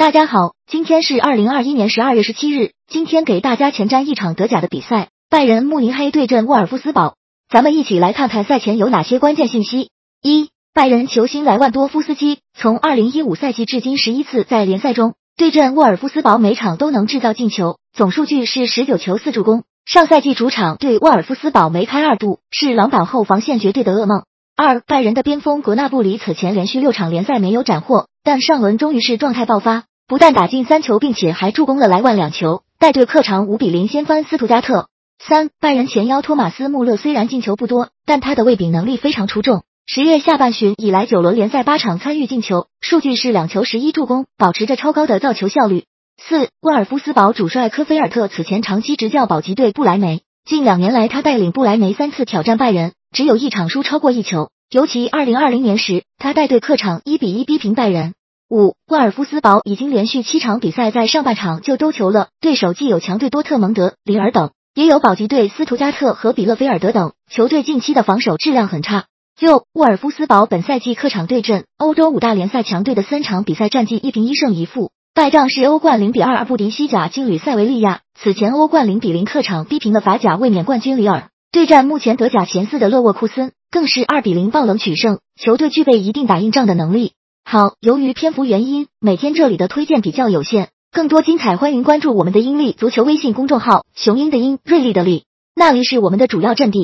大家好，今天是二零二一年十二月十七日。今天给大家前瞻一场德甲的比赛，拜仁慕尼黑对阵沃尔夫斯堡。咱们一起来看看赛前有哪些关键信息。一、拜仁球星莱万多夫斯基从二零一五赛季至今十一次在联赛中对阵沃尔夫斯堡，每场都能制造进球，总数据是十九球四助攻。上赛季主场对沃尔夫斯堡梅开二度，是狼堡后防线绝对的噩梦。二、拜仁的边锋格纳布里此前连续六场联赛没有斩获，但上轮终于是状态爆发。不但打进三球，并且还助攻了莱万两球，带队客场五比零掀翻斯图加特。三，拜仁前腰托马斯穆勒虽然进球不多，但他的卫饼能力非常出众。十月下半旬以来，九轮联赛八场参与进球，数据是两球十一助攻，保持着超高的造球效率。四，沃尔夫斯堡主帅科菲尔特此前长期执教保级队布莱梅，近两年来他带领布莱梅三次挑战拜仁，只有一场输超过一球，尤其二零二零年时，他带队客场一比一逼平拜仁。五，沃尔夫斯堡已经连续七场比赛在上半场就丢球了，对手既有强队多特蒙德、林尔等，也有保级队斯图加特和比勒菲尔德等球队，近期的防守质量很差。六，沃尔夫斯堡本赛季客场对阵欧洲五大联赛强队的三场比赛战绩一平一胜一负，败仗是欧冠零比二二不敌西甲劲旅塞维利亚，此前欧冠零比零客场逼平了法甲卫冕冠军里尔，对战目前德甲前四的勒沃库森更是二比零爆冷取胜，球队具备一定打硬仗的能力。好，由于篇幅原因，每天这里的推荐比较有限。更多精彩，欢迎关注我们的英利足球微信公众号“雄鹰的鹰，锐利的利”，那里是我们的主要阵地。